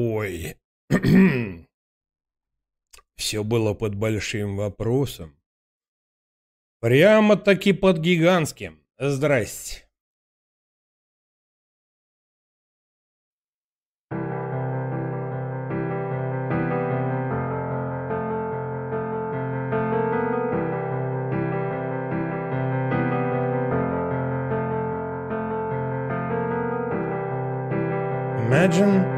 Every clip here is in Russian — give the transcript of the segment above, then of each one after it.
Ой. Все было под большим вопросом. Прямо-таки под гигантским. Здрасте. Imagine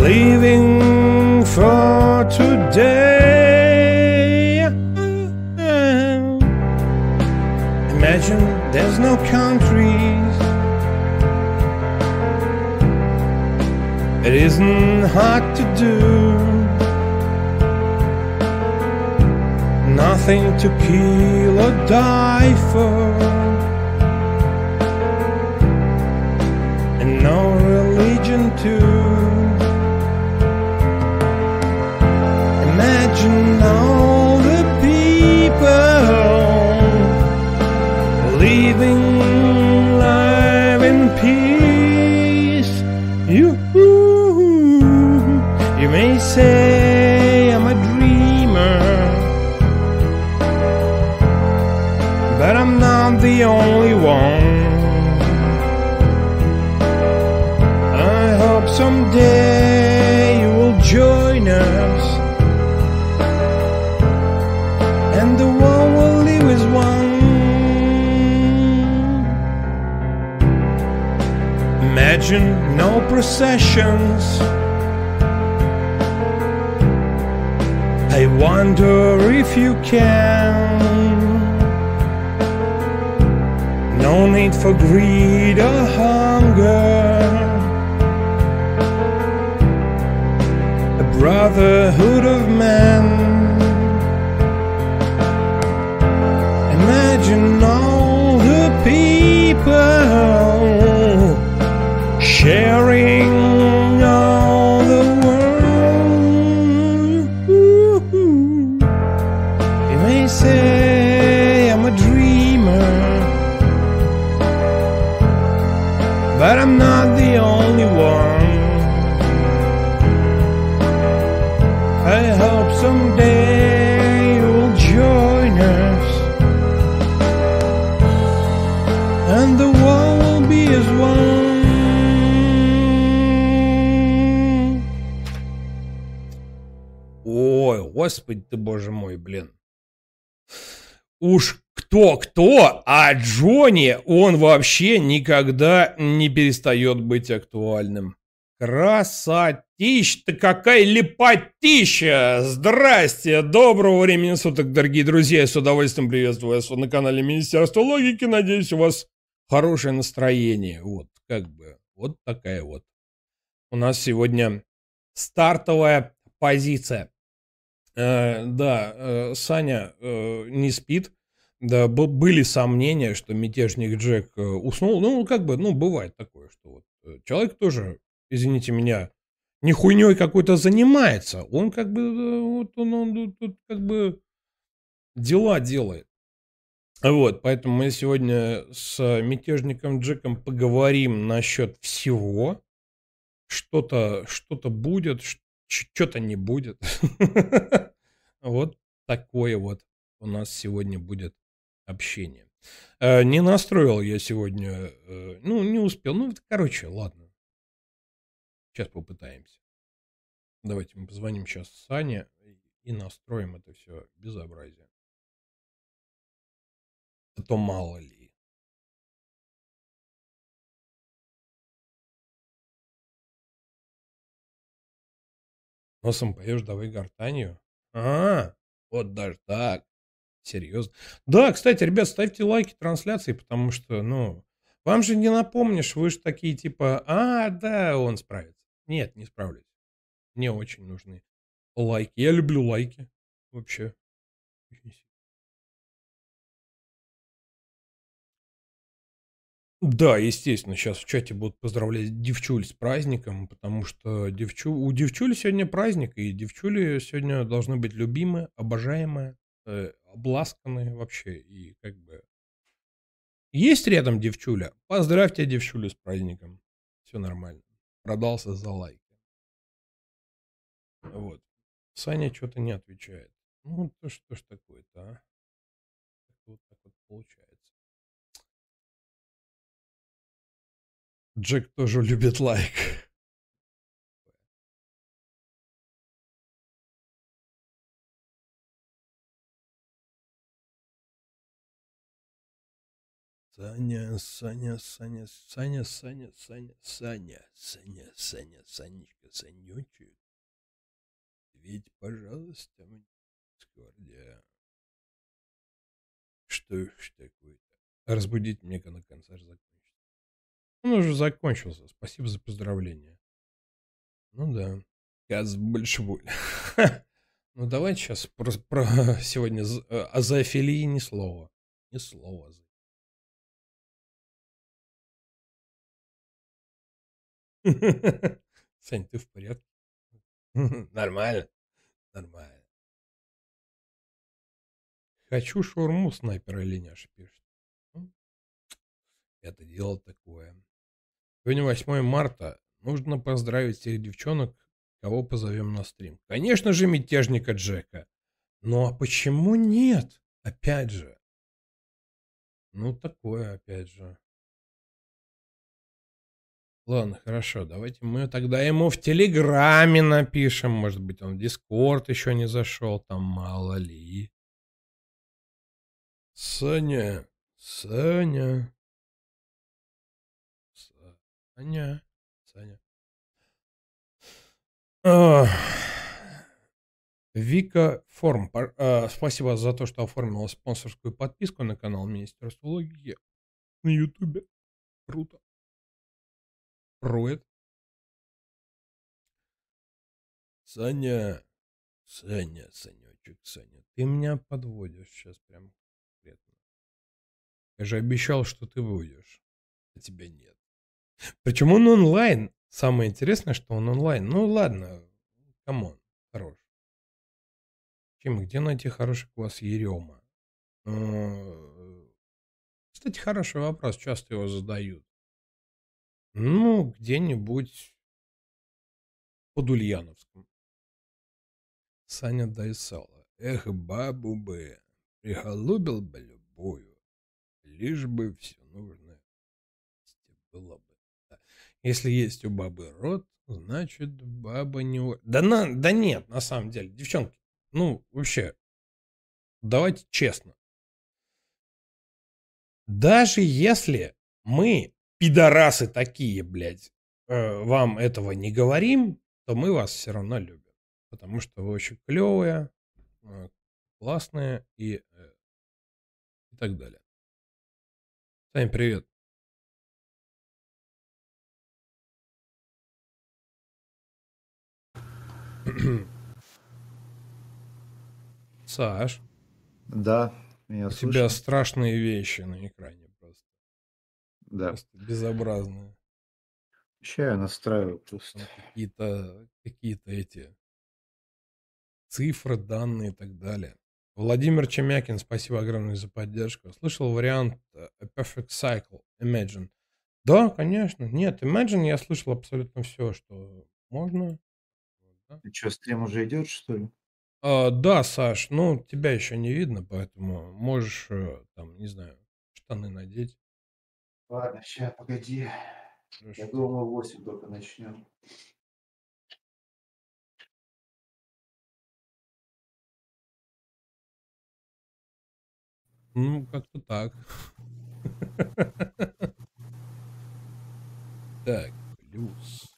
living for today. Imagine there's no countries. It isn't hard to do. Nothing to kill or die for. And no religion too. No. I wonder if you can. No need for greed or hunger. A brotherhood of men. Ой, господи ты, боже мой, блин. Уж кто-кто, а Джонни, он вообще никогда не перестает быть актуальным. Красотища-то какая лепотища! Здрасте! Доброго времени суток, дорогие друзья! Я с удовольствием приветствую вас на канале Министерства Логики. Надеюсь, у вас хорошее настроение. Вот, как бы, вот такая вот. У нас сегодня стартовая позиция. Э, да, э, Саня э, не спит. Да, были сомнения, что мятежник Джек уснул. Ну, как бы, ну, бывает такое, что вот человек тоже, извините меня, не хуйней какой-то занимается. Он как бы, вот он, он тут как бы дела делает. Вот, поэтому мы сегодня с мятежником Джеком поговорим насчет всего. Что-то что будет, что-то не будет. Вот такое вот у нас сегодня будет общение. Э, Не настроил я сегодня, э, ну, не успел. Ну, короче, ладно. Сейчас попытаемся. Давайте мы позвоним сейчас Сане и настроим это все безобразие. А то мало ли. Носом поешь, давай гортанью. А, вот даже так. Серьезно. Да, кстати, ребят, ставьте лайки трансляции, потому что, ну, вам же не напомнишь, вы же такие типа, а, да, он справится. Нет, не справлюсь. мне очень нужны лайки. Я люблю лайки вообще. Да, естественно, сейчас в чате будут поздравлять девчуль с праздником, потому что девчу... у девчули сегодня праздник, и девчули сегодня должны быть любимые, обожаемые, э, обласканные вообще, и как бы... Есть рядом девчуля? Поздравьте девчулю с праздником. Все нормально. Продался за лайк. Вот. Саня что-то не отвечает. Ну, то что ж такое-то, а? Вот так вот получается. Джек тоже любит лайк. Саня, Саня, Саня, Саня, Саня, Саня, Саня, Саня, Саня, Санечка, Санечек. Ведь, пожалуйста, мне Дискорде. Что ж такое-то? Разбудить мне, когда концерт закончится. Он уже закончился. Спасибо за поздравление. Ну да. Газ больше боль. Ну давайте сейчас про, про сегодня э, о зоофилии ни слова. Ни слова. Сань, ты в порядке? Нормально. Нормально. Хочу шаурму снайпера Леняш пишет. Ну, это дело такое. Сегодня 8 марта. Нужно поздравить всех девчонок, кого позовем на стрим. Конечно же, мятежника Джека. Но почему нет? Опять же. Ну, такое, опять же. Ладно, хорошо, давайте мы тогда ему в Телеграме напишем. Может быть, он в Дискорд еще не зашел, там мало ли. Саня, Саня. Саня. Саня. Вика Форм. А, спасибо за то, что оформила спонсорскую подписку на канал Министерства логики на Ютубе. Круто. Рует. Саня. Саня, Санечек, Саня. Ты меня подводишь сейчас прям конкретно. Я же обещал, что ты будешь. А тебя нет. Причем он онлайн. Самое интересное, что он онлайн. Ну ладно, come on, хорош. Чем, где найти хороший квас Ерема? Ну, кстати, хороший вопрос, часто его задают. Ну, где-нибудь под Ульяновском. Саня дай сало. Эх, бабу бы, приголубил бы любую, лишь бы все нужное было бы. Если есть у бабы рот, значит баба не... Да, на... да нет, на самом деле, девчонки, ну вообще, давайте честно. Даже если мы, пидорасы такие, блядь, э, вам этого не говорим, то мы вас все равно любим. Потому что вы очень клевые, э, классные и, э, и так далее. Сань, привет. Саш. Да, я У слышу. тебя страшные вещи на экране просто. Да. Просто безобразные. Сейчас я настраиваю просто. Какие-то какие эти цифры, данные и так далее. Владимир Чемякин, спасибо огромное за поддержку. Слышал вариант э, A Perfect Cycle, Imagine. Да, конечно. Нет, Imagine я слышал абсолютно все, что можно. Да? Ты что, стрим уже идет, что ли? А, да, Саш, ну, тебя еще не видно, поэтому можешь, э, там, не знаю, штаны надеть. Ладно, сейчас, погоди. Хорошо. Я думал, 8 только начнем. Ну, как-то так. Так, плюс.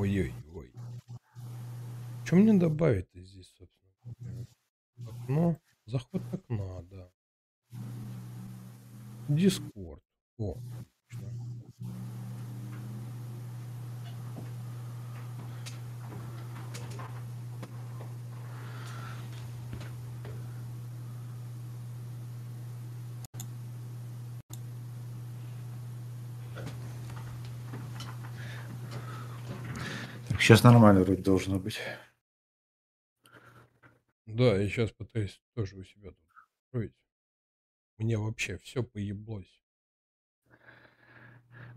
Ой-ой-ой. Что мне добавить-то здесь, собственно? Окно. Заход окна, да. Дискорд. О, отлично. Сейчас нормально вроде должно быть. Да, я сейчас пытаюсь тоже у себя тут строить. Мне вообще все поеблось.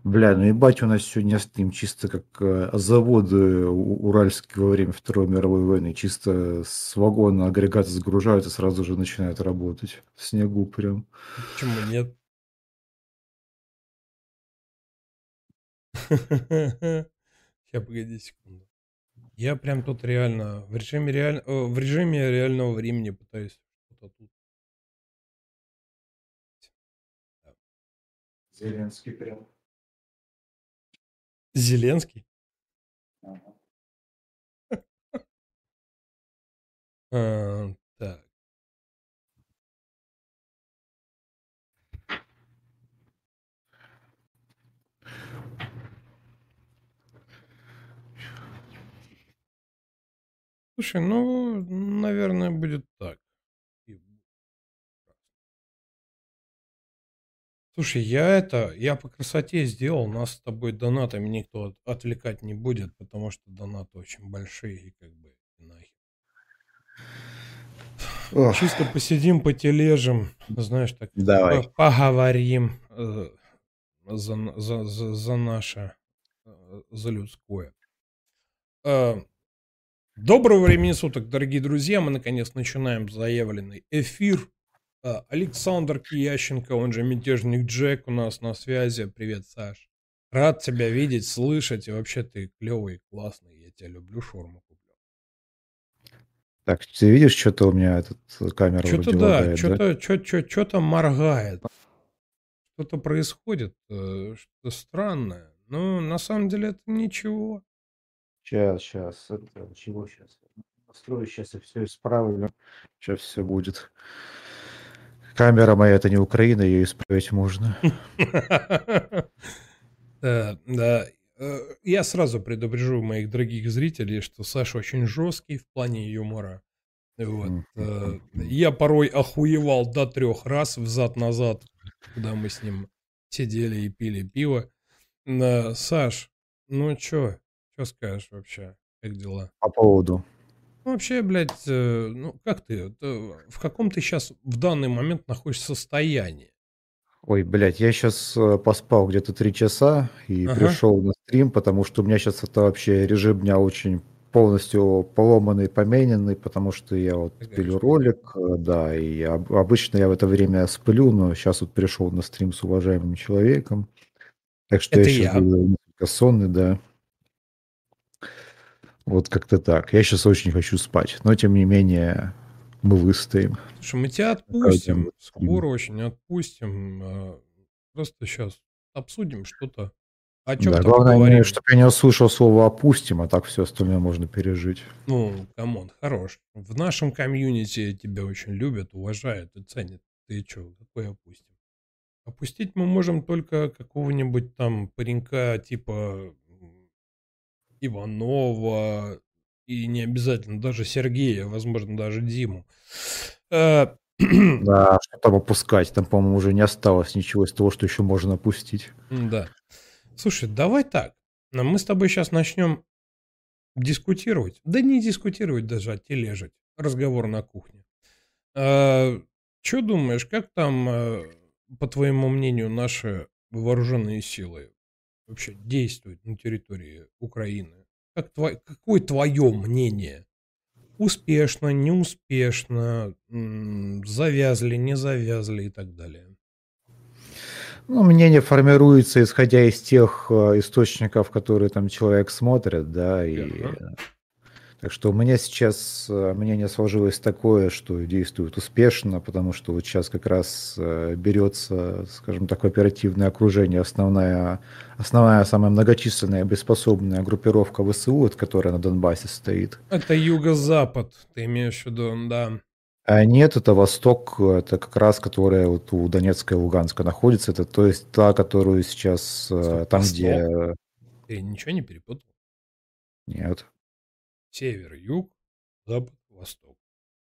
Бля, ну ебать, у нас сегодня стрим чисто как э, заводы уральские во время Второй мировой войны. Чисто с вагона агрегаты загружают и сразу же начинают работать. В снегу прям. Почему нет? Сейчас, погоди секунду. Я прям тут реально в режиме, реаль... в режиме реального времени пытаюсь что-то тут. Зеленский прям. Зеленский? Ага. А, так. Слушай, ну, наверное, будет так. Слушай, я это, я по красоте сделал, нас с тобой донатами никто отвлекать не будет, потому что донаты очень большие и как бы нахер. Ох. Чисто посидим, потележим, знаешь, так Давай. поговорим э, за, за, за, за наше, э, за людское. Э, доброго времени суток, дорогие друзья, мы наконец начинаем заявленный эфир а, Александр Киященко, он же мятежник Джек у нас на связи. Привет, Саш. Рад тебя видеть, слышать. И вообще ты клевый, классный. Я тебя люблю, шорму куплю. Так, ты видишь, что-то у меня этот э, камера Что-то да, что-то, да? что-то моргает. Что-то происходит, э, что-то странное. Но на самом деле это ничего. Сейчас, сейчас. Это, чего сейчас? Настрою сейчас и все исправлю. Сейчас все будет. Камера моя это не Украина, ее исправить можно. Да, да. Э, я сразу предупрежу моих дорогих зрителей, что Саша очень жесткий в плане юмора. Вот. Э, я порой охуевал до трех раз взад-назад, когда мы с ним сидели и пили пиво. Саш, ну чё, что скажешь вообще? Как дела? По поводу? Ну, вообще, блядь, э, ну как ты, в каком ты сейчас в данный момент находишься состоянии? Ой, блядь, я сейчас э, поспал где-то три часа и ага. пришел на стрим, потому что у меня сейчас это вообще режим дня очень полностью поломанный, помененный, потому что я вот Конечно. пилю ролик, э, да, и обычно я в это время сплю, но сейчас вот пришел на стрим с уважаемым человеком, так что это я сейчас я. несколько сонный, да. Вот как-то так. Я сейчас очень хочу спать, но тем не менее мы выстоим. Слушай, мы тебя отпустим, скоро очень отпустим. А, просто сейчас обсудим что-то. О чем да, главное, поговорим? чтобы я не услышал слово «опустим», а так все остальное можно пережить. Ну, come on, хорош. В нашем комьюнити тебя очень любят, уважают и ценят. Ты что, какой опустим? Опустить мы можем только какого-нибудь там паренька типа Иванова, и не обязательно даже Сергея, возможно, даже Диму. Э, да, что там опускать? Там, по-моему, уже не осталось ничего из того, что еще можно опустить. Да. Слушай, давай так. Мы с тобой сейчас начнем дискутировать. Да не дискутировать даже, а тележить. Разговор на кухне. А, что думаешь, как там, э, по твоему мнению, наши вооруженные силы вообще действует на территории Украины? Как твой, какое твое мнение? Успешно, неуспешно, завязли, не завязли и так далее? Ну, мнение формируется, исходя из тех э, источников, которые там человек смотрит, да, и ага. Так что у меня сейчас э, мнение сложилось такое, что действует успешно, потому что вот сейчас как раз э, берется, скажем так, оперативное окружение, основная, основная самая многочисленная боеспособная группировка ВСУ, которая на Донбассе стоит. Это юго-запад, ты имеешь в виду, да. А нет, это Восток, это как раз, которая вот у Донецка и Луганска находится. Это то есть та, которую сейчас э, Стоп, там, Восток? где... Ты ничего не перепутал? Нет. Север, юг, запад, восток.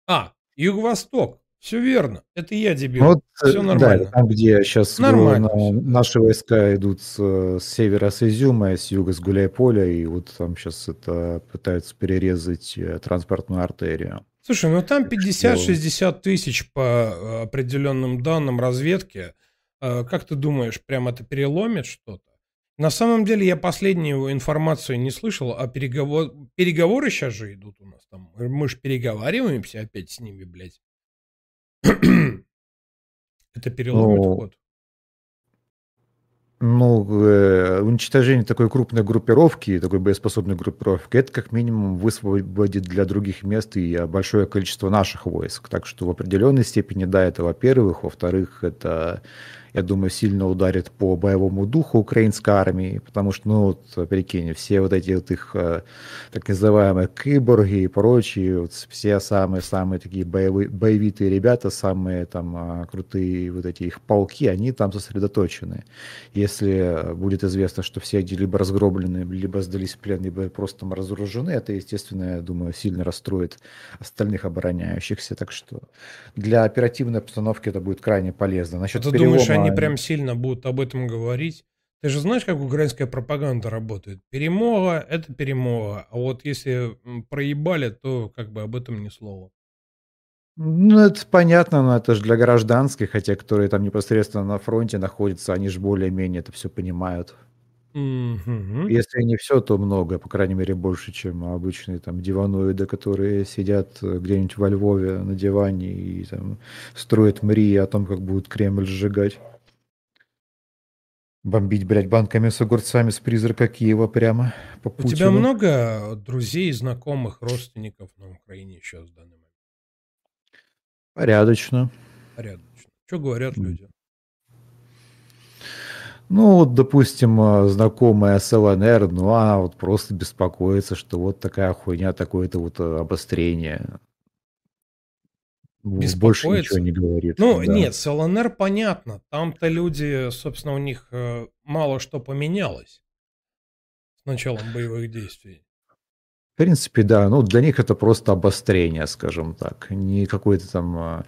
А, юго-восток. Все верно. Это я дебил. Вот, э, Все да, нормально. там, где сейчас Нормально да. наши войска идут с, э, с севера с Изюма, с юга с Гуляйполя, и вот там сейчас это пытаются перерезать э, транспортную артерию. Слушай, ну там Так что 50-60 тысяч по определенным данным разведки. Как ты думаешь, прям это переломит что-то? На самом деле я последнюю информацию не слышал, а переговор... переговоры сейчас же идут у нас там. Мы же переговариваемся опять с ними, блядь. Это переломит Ну, ход. Ну, э, уничтожение такой крупной группировки, такой боеспособной группировки, это как минимум высвободит для других мест и большое количество наших войск. Так что в определенной степени, да, это во-первых. Во-вторых, это, я думаю, сильно ударит по боевому духу украинской армии, потому что, ну, вот, прикинь, все вот эти вот их э, так называемые киборги и прочие, вот все самые-самые такие боевые, боевитые ребята, самые там а, крутые вот эти их полки, они там сосредоточены. Если будет известно, что все они либо разгроблены, либо сдались в плен, либо просто там разоружены, это, естественно, я думаю, сильно расстроит остальных обороняющихся. Так что для оперативной обстановки это будет крайне полезно. А Насчет ты думаешь, перелома... они прям сильно будут об этом говорить? Ты же знаешь, как украинская пропаганда работает? Перемога– это перемога. А вот если проебали, то как бы об этом ни слова. Ну, это понятно, но это же для гражданских, хотя которые там непосредственно на фронте находятся, они же более-менее это все понимают. Мгм. Если не все, то много, по крайней мере, больше, чем обычные там диваноиды, которые сидят э, где-нибудь во Львове на диване и там строят мрии о том, как будут Кремль сжигать. Бомбить, блядь, банками с огурцами с призрака Киева прямо по У тебя Путину. много друзей, знакомых, родственников на Украине сейчас в данный момент? Порядочно. Порядочно. Что говорят люди? Ну, вот, допустим, э, знакомая с ЛНР, ну, она вот просто беспокоится, что вот такая хуйня, такое-то вот э, обострение. В- Больше ничего Беспокоится? не говорит, Ну, да. нет, с ЛНР понятно. Там-то люди, собственно, у них э, мало что поменялось с началом боевых действий. В принципе, да, ну, для них это просто обострение, скажем так, не какой-то там, а,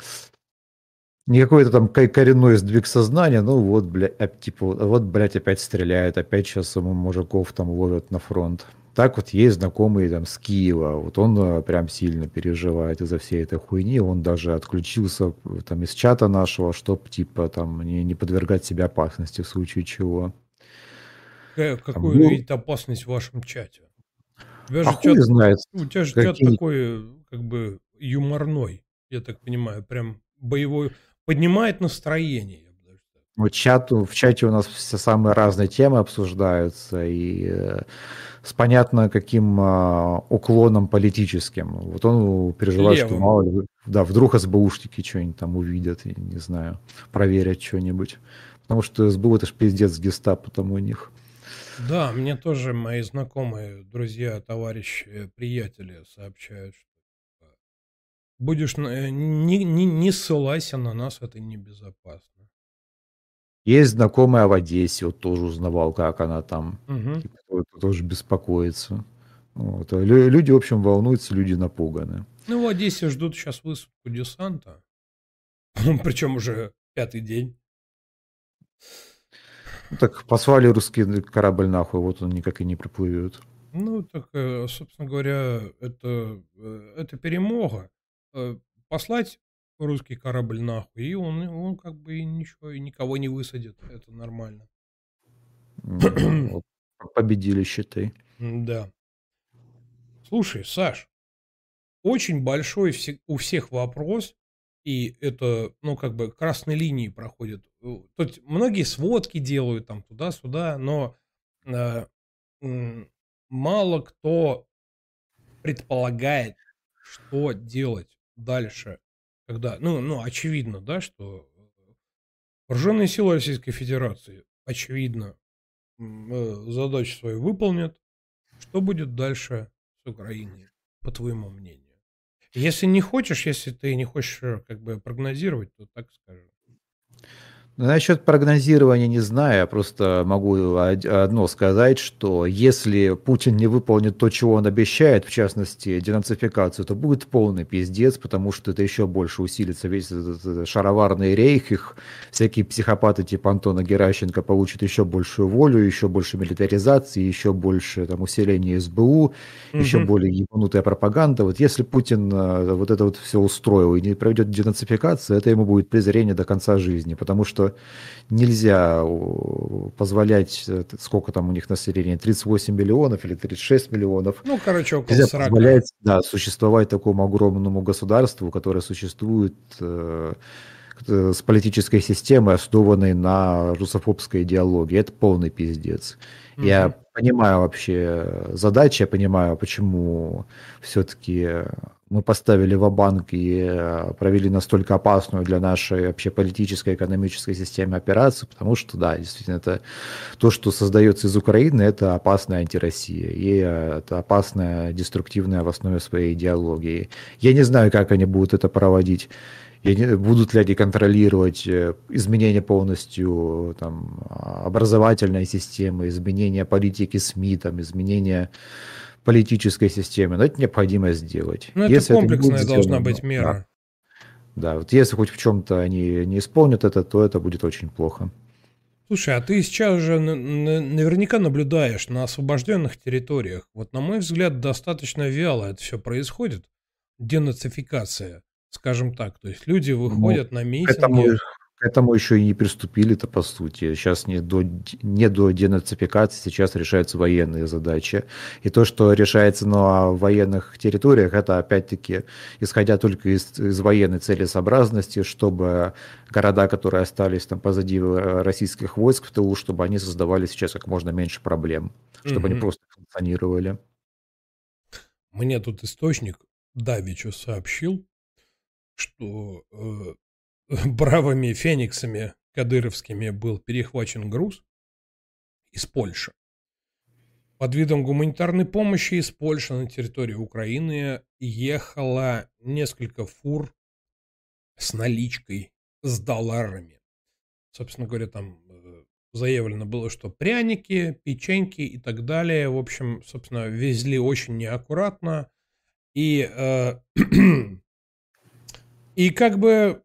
не какой-то там ко- коренной сдвиг сознания, ну, вот, блядь, оп- типа, вот, блядь, опять стреляют, опять сейчас мужиков там ловят на фронт. Так вот есть знакомый там с Киева, вот он прям сильно переживает из-за всей этой хуйни, он даже отключился э, там из чата нашего, чтобы типа там не, не подвергать себя опасности в случае чего. Какая- Какую ну, видит опасность в вашем чате? У тебя а же чат, знает, у тебя же чат какие такой, э, как бы, юморной, я так понимаю, прям боевой, поднимает настроение. Вот чату, в чате у нас все самые разные темы обсуждаются, и э, с понятно каким а, уклоном политическим. Вот он переживает, что Левым. мало ли, да, вдруг СБУшники что-нибудь там увидят, я не знаю, проверят что-нибудь. Потому что СБУ это ж пиздец гестапо там у них. Да, мне тоже мои знакомые, друзья, товарищи, приятели сообщают, что э, будешь, э, не, не, не ссылайся на нас, это небезопасно. Есть знакомая в Одессе, вот тоже узнавал, как она там, вот, тоже беспокоится. Вот. а лю- Люди, в общем, волнуются, люди напуганы. Ну, в Одессе ждут сейчас высадку десанта, причем уже пятый день. Ну, так послали русский корабль нахуй, вот он никак и не приплывет. Ну, так, э, собственно говоря, это, э, это перемога. Э, Послать русский корабль нахуй, и он, он как бы ничего, и никого не высадит. Это нормально. Вот победили, считай. Да. Слушай, Саш, очень большой у всех вопрос, и это, ну, как бы красной линии проходит. Э, Тут многие сводки делают там туда-сюда, но э, мало кто предполагает, что делать дальше, когда, ну, ну, очевидно, да, что э, вооруженные силы Российской Федерации, очевидно, э, задачу свою выполнят. Что будет дальше с Украиной, по твоему мнению? Если не хочешь, если ты не хочешь э, как бы прогнозировать, то так скажем. Насчет прогнозирования не знаю, я просто могу одно сказать, что если Путин не выполнит то, чего он обещает, в частности, денацификацию, то будет полный пиздец, потому что это еще больше усилится весь этот шароварный рейх, их всякие психопаты типа Антона Геращенко получат еще большую волю, еще больше милитаризации, еще больше там, усиления СБУ, угу. еще более ебанутая пропаганда. Вот если Путин э, вот это вот все устроил и не проведет денацификацию, это ему будет презрение до конца жизни, потому что что нельзя позволять, э, сколько там у них населения, 38 миллионов или 36 миллионов. Ну, короче, около нельзя 40. позволять да, существовать такому огромному государству, которое существует э, с политической системой, основанной на русофобской идеологии. Это полный пиздец. Угу. Я понимаю вообще задачи, я понимаю, почему все-таки мы поставили в банк и э, провели настолько опасную для нашей вообще политической, экономической системы операцию, потому что, да, действительно, это то, что создается из Украины, это опасная антироссия, и э, это опасная, деструктивная в основе своей идеологии. Я не знаю, как они будут это проводить. Будут ли они контролировать э, изменения полностью там, образовательной системы, изменения политики СМИ, там, изменения политической системе, но это необходимо сделать. Ну, это если комплексная это должна сделано, быть мера. Да. да, вот если хоть в чем-то они не исполнят это, то это будет очень плохо. Слушай, а ты сейчас уже наверняка наблюдаешь на освобожденных территориях. Вот, на мой взгляд, достаточно вяло это все происходит. Денацификация, скажем так. То есть люди ну, выходят ну, на митинги. Этому, к этому еще и не приступили-то, по сути. Сейчас не до, не до денацификации, сейчас решаются военные задачи. И то, что решается на военных территориях, это опять-таки исходя только из, из военной целесообразности, чтобы города, которые остались там позади российских войск в тылу, чтобы они создавали сейчас как можно меньше проблем, чтобы угу. они просто функционировали. Мне тут источник Давичу сообщил, что э, бравыми фениксами кадыровскими был перехвачен груз из Польши. Под видом гуманитарной помощи из Польши на территорию Украины ехало несколько фур с наличкой, с долларами. Собственно говоря, там э, заявлено было, что пряники, печеньки и так далее. В общем, собственно, везли очень неаккуратно. И, э, и как бы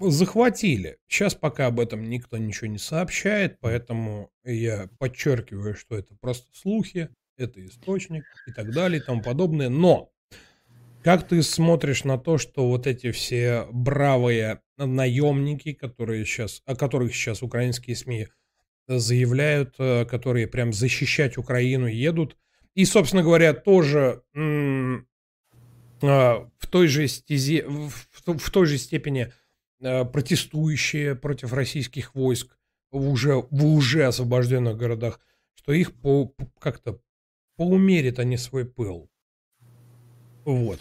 захватили. Сейчас пока об этом никто ничего не сообщает, поэтому я подчеркиваю, что это просто слухи, это источник и так далее и тому подобное. Но как ты смотришь на то, что вот эти все бравые наемники, которые сейчас, о которых сейчас украинские СМИ заявляют, э, которые прям защищать Украину едут, и, собственно говоря, тоже а, в той же стезе, в, в той же степени Э, протестующие против российских войск в уже, в уже освобожденных городах, что их по, как-то поумерит они свой пыл. Вот.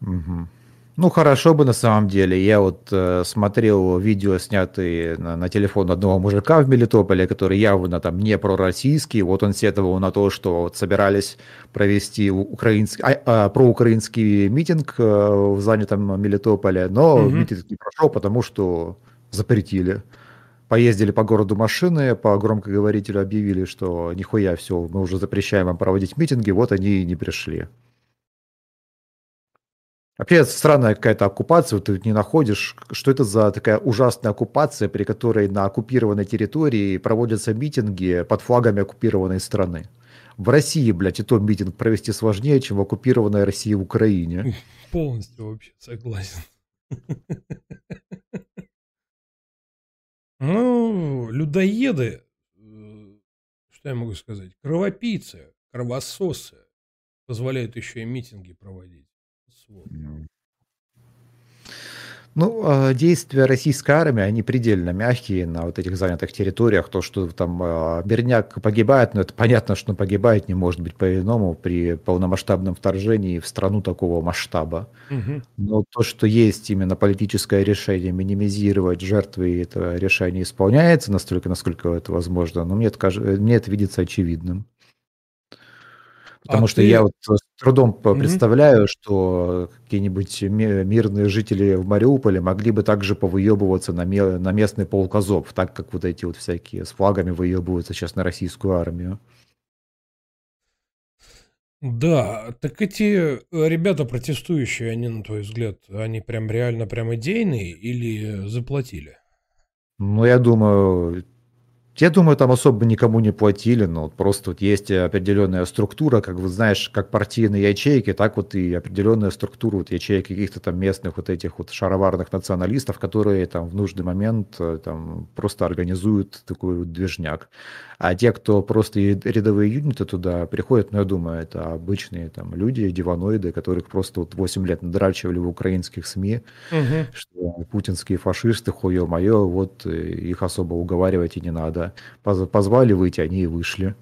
Угу. Ну, хорошо бы на самом деле. Я вот э, смотрел видео, снятые на, на телефон одного мужика в Мелитополе, который явно там не пророссийский. Вот он сетовал на то, что вот собирались провести украинский, а, а, проукраинский митинг э, в занятом Мелитополе, но угу. митинг не прошел, потому что запретили. Поездили по городу машины, по громкоговорителю объявили, что нихуя, все, мы уже запрещаем вам проводить митинги, вот они и не пришли. Вообще странная какая-то оккупация, вот ты не находишь, что это за такая ужасная оккупация, при которой на оккупированной территории проводятся митинги под флагами оккупированной страны. В России, блядь, и то митинг провести сложнее, чем в оккупированной России в Украине. Полностью вообще согласен. Ну, людоеды, э, что я могу сказать, кровопийцы, кровососы позволяют еще и митинги проводить. Ну, а, действия российской армии, они предельно мягкие на вот этих занятых территориях. То, что там а, Берняк погибает, ну, это понятно, что он погибает, не может быть по-иному при полномасштабном вторжении в страну такого масштаба. Угу. Но то, что есть именно политическое решение минимизировать жертвы, это решение исполняется настолько, насколько это возможно, но мне это, мне это видится очевидным. Потому а что ты... я вот с трудом mm-hmm. представляю, что какие-нибудь мирные жители в Мариуполе могли бы также повыебываться на, на местный полк Азов, так как вот эти вот всякие с флагами выебываются сейчас на российскую армию. Да, так эти э, ребята протестующие, они, на твой взгляд, они прям реально прям идейные или заплатили? Ну, я думаю, я думаю, там особо никому не платили, но просто вот есть определенная структура, как вы знаешь, как партийные ячейки, так вот и определенная структура вот ячеек каких-то там местных вот этих вот шароварных националистов, которые там в нужный момент э, там просто организуют такой вот движняк. А те, кто просто рядовые юниты туда приходят, ну, я думаю, это обычные там люди, диваноиды, которых просто вот 8 лет надрачивали в украинских СМИ, угу. что путинские фашисты, хуе мое, вот э, их особо уговаривать и не надо. Позвали выйти, они и вышли.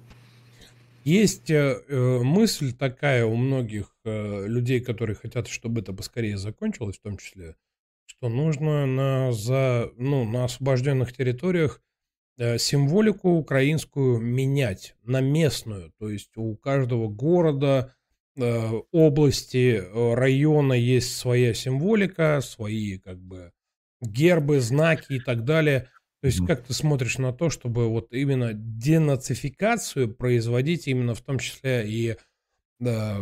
Есть э, э, мысль такая у многих э, людей, которые хотят, чтобы это поскорее закончилось, в том числе, что нужно на, за, ну, на освобожденных территориях символику украинскую менять на местную. То есть у каждого города, э, области, э, района есть своя символика, свои как бы гербы, знаки и так далее. То есть как ты смотришь на то, чтобы вот именно денацификацию производить именно в том числе и да,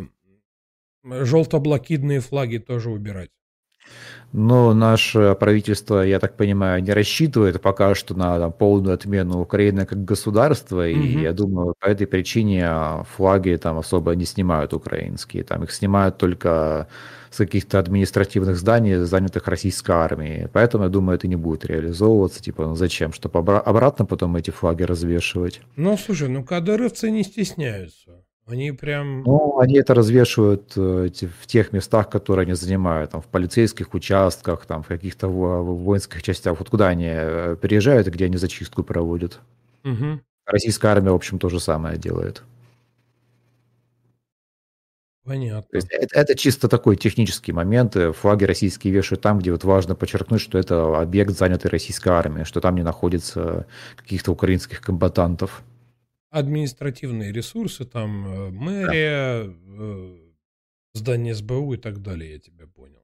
желто-блокидные флаги тоже убирать? Но наше правительство, я так понимаю, не рассчитывает пока что на там, полную отмену Украины как государства, и mm я думаю, по этой причине флаги там особо не снимают украинские, там их снимают только с каких-то административных зданий, занятых российской армией. Поэтому, я думаю, это не будет реализовываться. Типа, ну зачем? Чтобы обратно потом эти флаги развешивать. Ну, слушай, ну кадыровцы не стесняются. Они прям... Ну, они это развешивают э, в тех местах, которые они занимают, там, в полицейских участках, там, в каких-то воинских частях. Вот куда они э, приезжают и где они зачистку проводят. Угу. Российская армия, в общем, то же самое делает. Понятно. То есть это, это чисто такой технический момент. Флаги российские вешают там, где вот важно подчеркнуть, что это объект, занятый российской армией, что там не находится каких-то украинских комбатантов административные ресурсы, там э, мэрия, да. Э, здание СБУ и так далее, я тебя понял.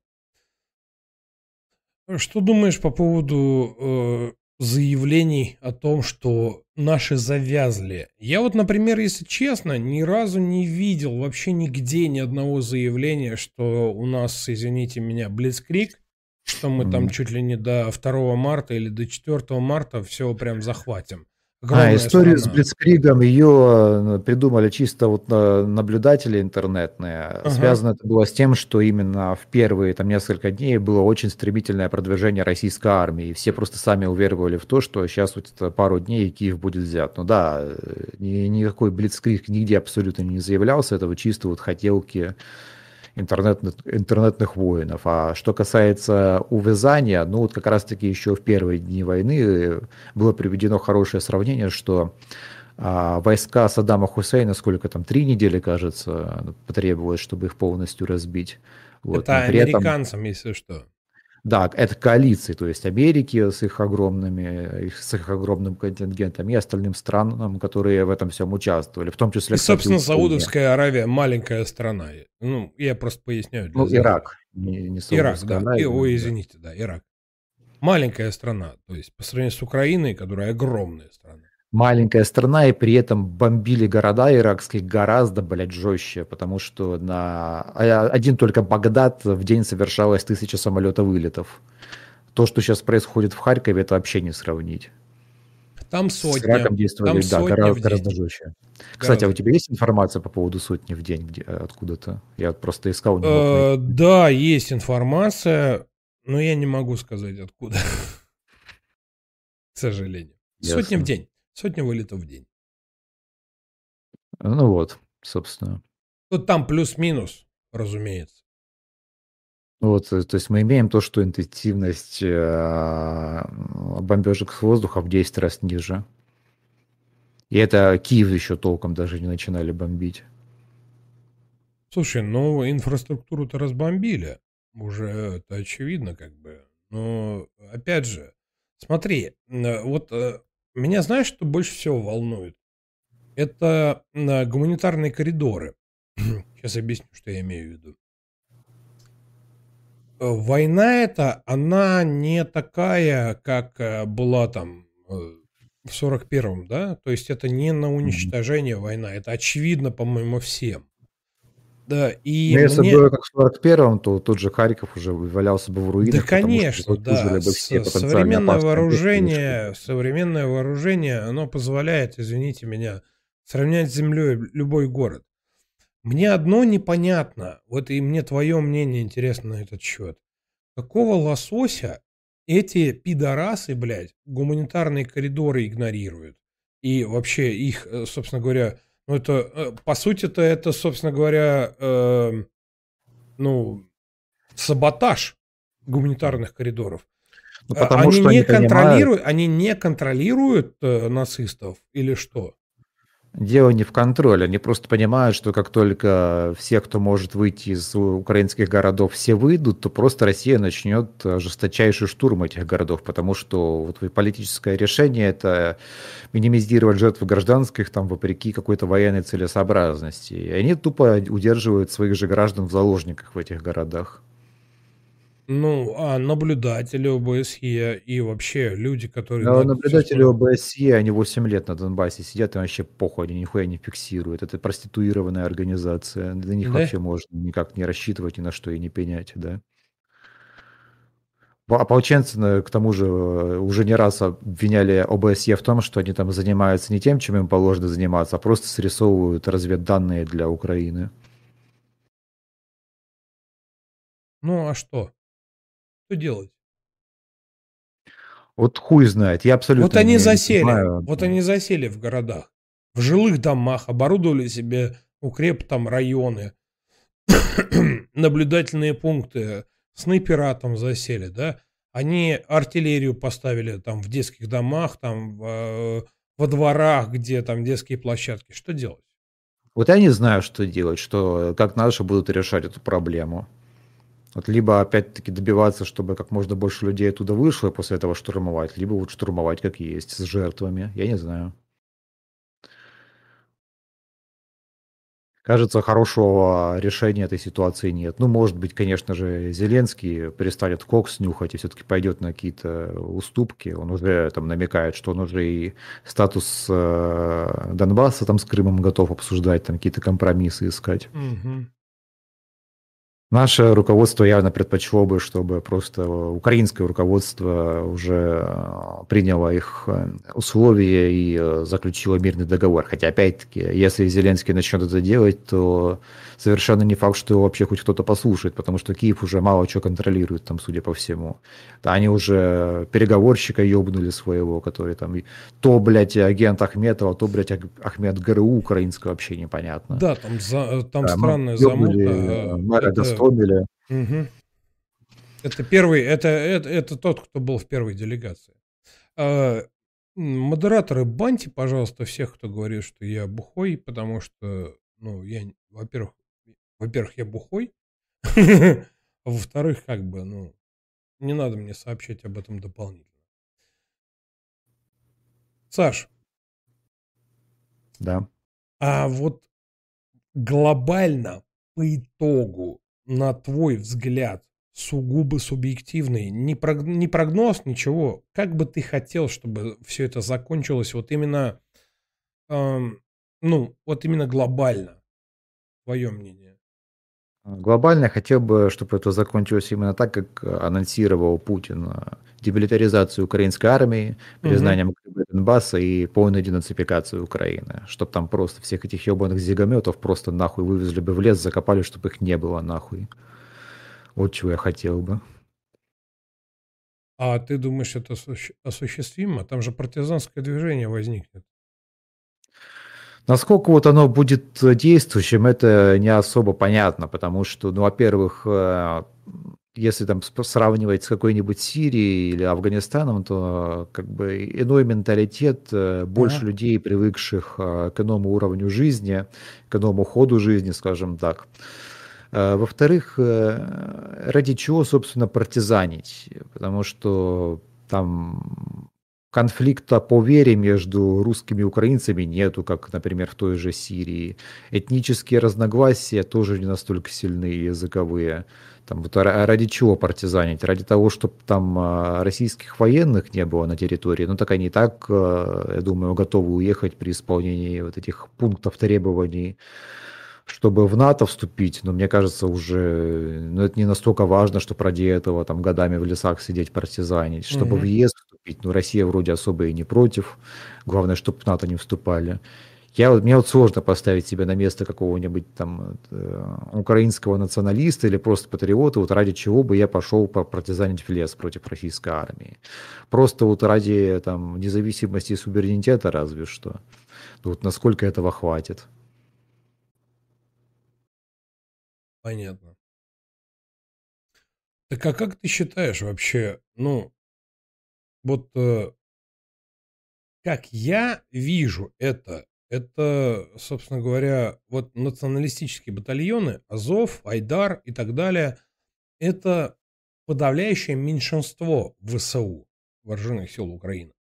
Что думаешь по поводу э, заявлений о том, что наши завязли? Я вот, например, если честно, ни разу не видел вообще нигде ни одного заявления, что у нас, извините меня, Блицкрик, что мы там чуть ли не до 2 марта или до 4 марта все прям захватим. А, историю страна. с Блицкригом ее э, придумали чисто вот наблюдатели интернетные. Ага. Связано это было с тем, что именно в первые там несколько дней было очень стремительное продвижение российской армии. И все просто сами уверовали в то, что сейчас вот это пару дней и Киев будет взят. Ну да, э, ни, никакой Блицкриг нигде абсолютно не заявлялся. Это вот чисто вот хотелки интернет, интернетных воинов. А что касается увязания, ну вот как раз-таки еще в первые дни войны было приведено хорошее сравнение, что а, войска Саддама Хусейна, сколько там, три недели, кажется, потребовалось, чтобы их полностью разбить. Вот. Это американцам, этом... если что. Да, это коалиции, то есть Америки с их огромными, с их огромным контингентом и остальным странам, которые в этом всем участвовали, в том числе... И, собственно, Саудовская Аравия маленькая страна. Ну, я просто поясняю. Ну, Ирак. Не, не Ирак, да. Аравия, и, ой, извините, да, Ирак. Маленькая страна, то есть по сравнению с Украиной, которая огромная страна маленькая страна, и при этом бомбили города иракские гораздо, блядь, жестче, потому что на а, один только Багдад в день совершалось тысяча самолетов вылетов. То, что сейчас происходит в Харькове, это вообще не сравнить. Там сотня. С Ираком действовали, там да, гораздо, гораздо жестче. Гораздо. Кстати, а у тебя есть информация по поводу сотни в день где, откуда-то? Я просто искал. Э, да, есть информация, но я не могу сказать откуда. К сожалению. Сотня в день. Сотня вылетов в день. Ну вот, собственно. Ну там плюс-минус, разумеется. Вот, э, то есть мы имеем то, что интенсивность э, бомбежек с воздуха в 10 раз ниже. И это Киев еще толком даже не начинали бомбить. Слушай, ну инфраструктуру-то разбомбили. Уже это очевидно как бы. Но опять же, смотри, вот э, меня знаешь, что больше всего волнует? Это гуманитарные коридоры. Сейчас объясню, что я имею в виду. Э, война эта, она не такая, как э, была там э, в 41-м, да? То есть это не на уничтожение война, это очевидно, по-моему, всем. Да, и Но если мне... было как в 41-м, то тот же Харьков уже валялся бы в руинах. Да, конечно, да. Современное вооружение, современное вооружение, оно позволяет, извините меня, сравнять с землей любой город. Мне одно непонятно, вот и мне твое мнение интересно на этот счет. Какого лосося эти пидорасы, блядь, гуманитарные коридоры игнорируют? И вообще их, э, собственно говоря, ну это, э, по сути-то это, собственно говоря, э, ну, саботаж гуманитарных коридоров. Ну, потому они, что не они, контролируют, они не контролируют э, нацистов или что? Дело не в контроле. Они просто понимают, что как только все, кто может выйти из украинских городов, все выйдут, то просто Россия начнет жесточайший штурм этих городов, потому что вот политическое решение – это минимизировать жертв гражданских, там, вопреки какой-то военной целесообразности. И они тупо удерживают своих же граждан в заложниках в этих городах. Ну, а наблюдатели ОБСЕ и вообще люди, которые... Да, наблюдатели ОБСЕ, они 8 лет на Донбассе сидят, и вообще похуй, они нихуя не фиксируют. Это проституированная организация. На них да? вообще можно никак не рассчитывать ни на что и не пенять, да. Ополченцы, к тому же, уже не раз обвиняли ОБСЕ в том, что они там занимаются не тем, чем им положено заниматься, а просто срисовывают разведданные для Украины. Ну, а что? Что делать? Вот хуй знает, я абсолютно Вот они не, засели, не вот они засели в городах, в жилых домах, оборудовали себе укреп там районы, наблюдательные пункты, снайпера там засели, да? Они артиллерию поставили там в детских домах, там в, во дворах, где там детские площадки. Что делать? Вот я не знаю, что делать, что как наши будут решать эту проблему. Вот либо опять-таки добиваться, чтобы как можно больше людей оттуда вышло и после этого штурмовать, либо вот штурмовать как есть, с жертвами. Я не знаю. Кажется, хорошего решения этой ситуации нет. Ну, может быть, конечно же, Зеленский перестанет кокс нюхать и все-таки пойдет на какие-то уступки. Он уже там намекает, что он уже и статус э, Донбасса там с Крымом готов обсуждать, там какие-то компромиссы искать. Угу. Наше руководство явно предпочло бы, чтобы просто украинское руководство уже э, приняло их э, условия и э, заключило мирный договор. Хотя, опять-таки, если Зеленский начнет это делать, то совершенно не факт, что его вообще хоть кто-то послушает, потому что Киев уже мало чего контролирует там, судя по всему. Они уже переговорщика ебнули своего, который там то, блядь, агент Ахметова, то, блядь, Ахмед ГРУ украинского вообще непонятно. Да, там, за, там да, странная замута. Мэра это... Достомеля. Угу. Это первый, это, это, это тот, кто был в первой делегации. А, модераторы, баньте, пожалуйста, всех, кто говорит, что я бухой, потому что, ну, я, во-первых, во-первых, я бухой. А во-вторых, как бы, ну, не надо мне сообщать об этом дополнительно. Саш. Да. А вот глобально по итогу, на твой взгляд, сугубо субъективный, не, прог, не прогноз, ничего, как бы ты хотел, чтобы все это закончилось вот именно, эм, ну, вот именно глобально, твое мнение? Глобально я хотел бы, чтобы это закончилось именно так, как анонсировал Путин. Демилитаризацию украинской армии, признание угу. Донбасса и полную денацификацию Украины. Чтобы там просто всех этих ебаных зигометов просто нахуй вывезли бы в лес, закопали, чтобы их не было нахуй. Вот чего я хотел бы. А ты думаешь, это осуществимо? Там же партизанское движение возникнет. Насколько вот оно будет э, действующим, это не особо понятно, потому что, ну, во-первых, э, если там сравнивать с какой-нибудь Сирией или Афганистаном, то как бы иной менталитет, э, больше да. людей, привыкших к иному уровню жизни, к иному ходу жизни, скажем так. Во-вторых, ради чего, собственно, партизанить? Потому что там конфликта по вере между русскими и украинцами нету, как, например, в той же Сирии. Этнические разногласия тоже не настолько сильные языковые. Там вот ради чего партизанить? Ради того, чтобы там а, российских военных не было на территории. Ну так они и так, а, я думаю, готовы уехать при исполнении вот этих пунктов требований чтобы в НАТО вступить, но мне кажется, уже ну, это не настолько важно, что ради этого там годами в лесах сидеть партизанить. Чтобы mm-hmm. в ЕС вступить, ну, Россия вроде особо и не против. Главное, чтобы в НАТО не вступали. Я, мне вот сложно поставить себя на место какого-нибудь там э, украинского националиста или просто патриота, вот ради чего бы я пошел партизанить в лес против российской армии. Просто вот ради там независимости и суверенитета разве что. Вот насколько этого хватит. Понятно. Так а как ты считаешь вообще, ну, вот э, как я вижу это, это, собственно говоря, вот националистические батальоны, Азов, Айдар и так далее, это подавляющее меньшинство ВСУ, Вооруженных сил Украины.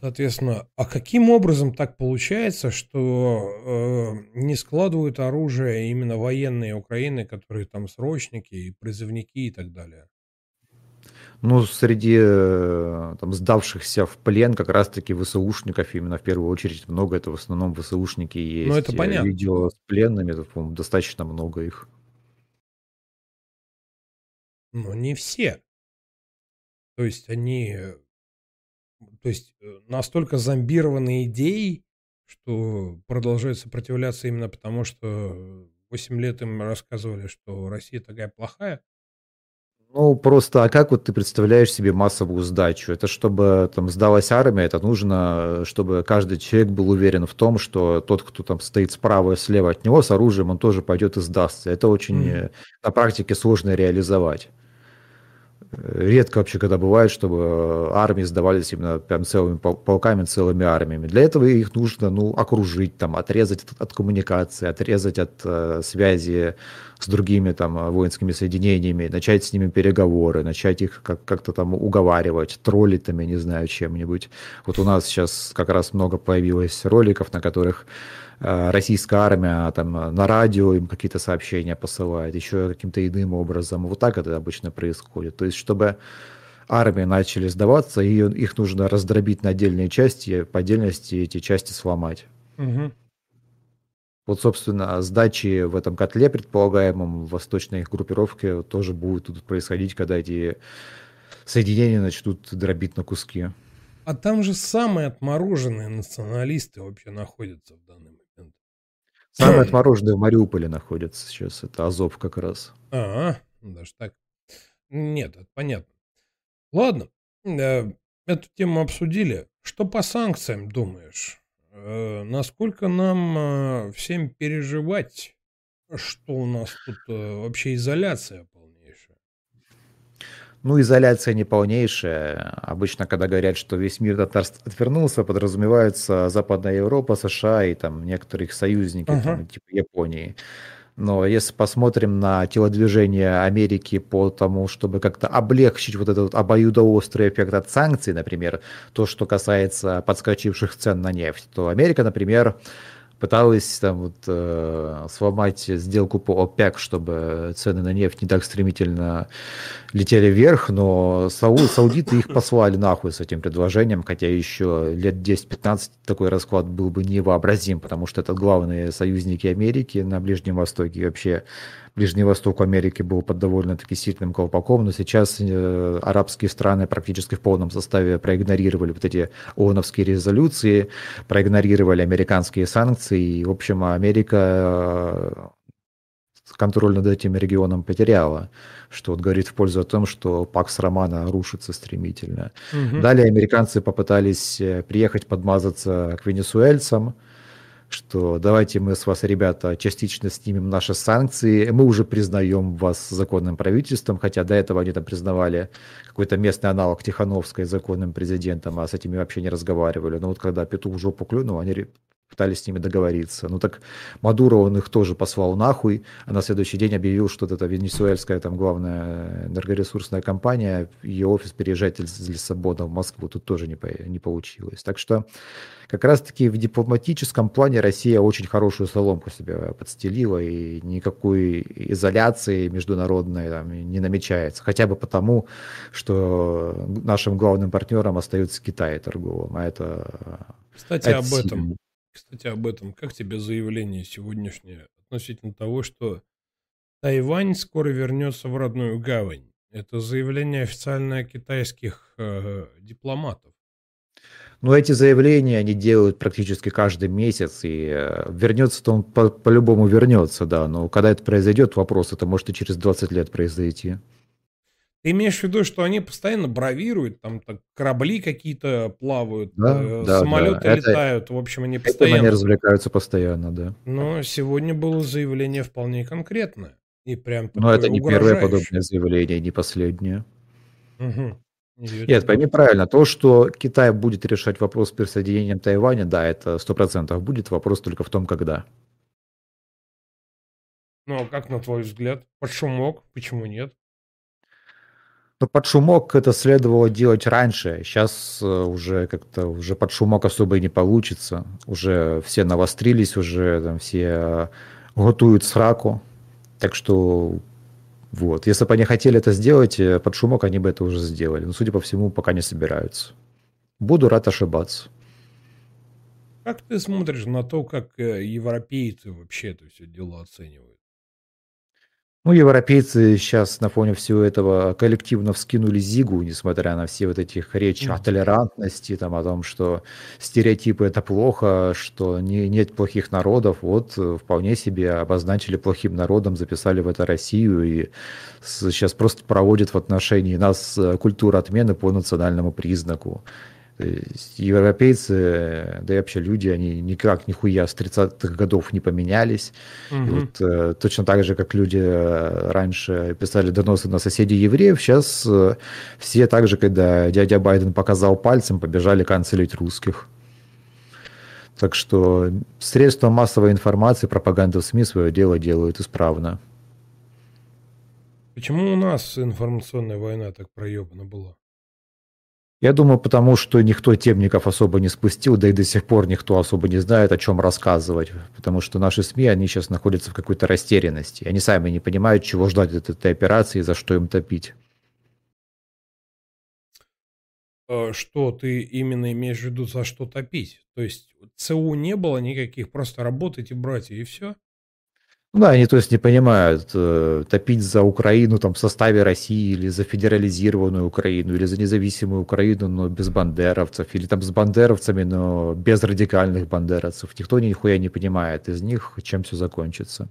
Соответственно, а каким образом так получается, что э, не складывают оружие именно военные Украины, которые там срочники и призывники и так далее? Ну, среди э, там, сдавшихся в плен как раз-таки ВСУшников именно в первую очередь много, это в основном ВСУшники есть. Ну, это понятно. Видео с пленными, по достаточно много их. Но не все. То есть они то есть э, настолько зомбированы идеей, что продолжают сопротивляться именно потому, что 8 лет им рассказывали, что Россия такая плохая? Ну, просто, а как вот ты представляешь себе массовую сдачу? Это чтобы там сдалась армия, это нужно, чтобы каждый человек был уверен в том, что тот, кто там стоит справа и слева от него с оружием, он тоже пойдет и сдастся. Это очень mm-hmm. на практике сложно реализовать редко вообще, когда бывает, чтобы э, армии сдавались именно прям целыми полками, целыми армиями. Для этого их нужно, ну, окружить, там, отрезать от, от коммуникации, отрезать от э, связи с другими там воинскими соединениями, начать с ними переговоры, начать их как- как-то там уговаривать, троллить там, я не знаю, чем-нибудь. Вот у нас сейчас как раз много появилось роликов, на которых российская армия там на радио им какие-то сообщения посылает, еще каким-то иным образом. Вот так это обычно происходит. То есть, чтобы армии начали сдаваться, и их нужно раздробить на отдельные части, по отдельности эти части сломать. Угу. Вот, собственно, сдачи в этом котле предполагаемом восточной их группировке тоже будут тут происходить, когда эти соединения начнут дробить на куски. А там же самые отмороженные националисты вообще находятся в данный Самые отмороженные в Мариуполе находятся сейчас. Это Азов как раз. А, даже так. Нет, это понятно. Ладно, э, эту тему обсудили. Что по санкциям думаешь? Э, насколько нам э, всем переживать, что у нас тут вообще изоляция ну, изоляция не полнейшая. Обычно, когда говорят, что весь мир отвернулся, подразумевается Западная Европа, США и там некоторые их союзники, uh-huh. там, типа Японии. Но если посмотрим на телодвижение Америки по тому, чтобы как-то облегчить вот этот обоюдоострый эффект от санкций, например, то, что касается подскочивших цен на нефть, то Америка, например, пыталась там вот э, сломать сделку по ОПЕК, чтобы цены на нефть не так стремительно летели вверх, но сау, саудиты их послали нахуй с этим предложением, хотя еще лет 10-15 такой расклад был бы невообразим, потому что это главные союзники Америки на Ближнем Востоке. И вообще Ближний Восток Америки был под довольно-таки сильным колпаком, но сейчас э, арабские страны практически в полном составе проигнорировали вот эти ООНовские резолюции, проигнорировали американские санкции, и, в общем, Америка э, контроль над этим регионом потеряла, что вот говорит в пользу о том, что Пакс Романа рушится стремительно. Угу. Далее американцы попытались э, приехать подмазаться к венесуэльцам, что давайте мы с вас, ребята, частично снимем наши санкции, мы уже признаем вас законным правительством, хотя до этого они там признавали какой-то местный аналог Тихановской законным президентом, а с этими вообще не разговаривали. Но вот когда петух в жопу они пытались с ними договориться. Ну так Мадуро, он их тоже послал нахуй, а на следующий день объявил, что вот эта венесуэльская там главная энергоресурсная компания, ее офис переезжает из Лиссабона в Москву, тут тоже не, не получилось. Так что как раз-таки в дипломатическом плане Россия очень хорошую соломку себе подстелила, и никакой изоляции международной там, не намечается. Хотя бы потому, что нашим главным партнером остается Китай торговым, а это... Кстати, это об этом. Кстати, об этом. Как тебе заявление сегодняшнее относительно того, что Тайвань скоро вернется в родную гавань? Это заявление официальное китайских э, дипломатов. Ну, эти заявления они делают практически каждый месяц, и э, вернется-то он по- по-любому вернется, да. Но когда это произойдет, вопрос, это может и через 20 лет произойти. Ты имеешь в виду, что они постоянно бравируют, там так, корабли какие-то плавают, Да, э, да, самолеты да. Это, летают, в общем, они этим они постоянно. развлекаются постоянно, да. Но сегодня было заявление вполне конкретное и прям Но это не первое подобное заявление, не последнее. Угу. Нет, пойми правильно, то, что Китай будет решать вопрос с присоединением Тайваня, да, это сто процентов будет, вопрос только в том, когда. Ну, а как на твой взгляд? Под шумок? Почему нет? Но под шумок это следовало делать раньше. Сейчас уже как-то уже под шумок особо и не получится. Уже все навострились, уже там все э, готуют сраку. Так что вот. Если бы они хотели это сделать, э, под шумок они бы это уже сделали. Но, судя по всему, пока не собираются. Буду рад ошибаться. Как ты смотришь на то, как э, европейцы вообще это все дело оценивают? Ну, европейцы сейчас на фоне всего этого коллективно вскинули зигу, несмотря на все вот эти речи о толерантности, там, о том, что стереотипы это плохо, что не, нет плохих народов. Вот э, вполне себе обозначили плохим народом, записали в это Россию и сейчас просто проводят в отношении нас э, культуру отмены по национальному признаку. Есть европейцы, э, да и вообще люди, они никак нихуя с 30-х годов не поменялись. И Мгм. вот э, точно так же, как люди э, раньше писали доносы на соседей евреев, сейчас э, все так же, когда дядя Байден показал пальцем, побежали канцелить русских. Так что средства массовой информации, пропаганда в СМИ свое дело делают исправно. Почему у нас информационная война так проебана была? Я думаю, потому что никто темников особо не спустил, да и до сих пор никто особо не знает, о чем рассказывать. Потому что наши СМИ, они сейчас находятся в какой-то растерянности. Они сами не понимают, чего ждать от этой операции и за что им топить. Э, Что ты именно имеешь в виду за что топить? То есть ЦУ не было никаких, просто работайте, братья, и все? Ну да, они то есть не понимают, э, топить за Украину там в составе России или за федерализированную Украину, или за независимую Украину, но без бандеровцев, или там с бандеровцами, но без радикальных бандеровцев. Никто нихуя не понимает из них, чем все закончится.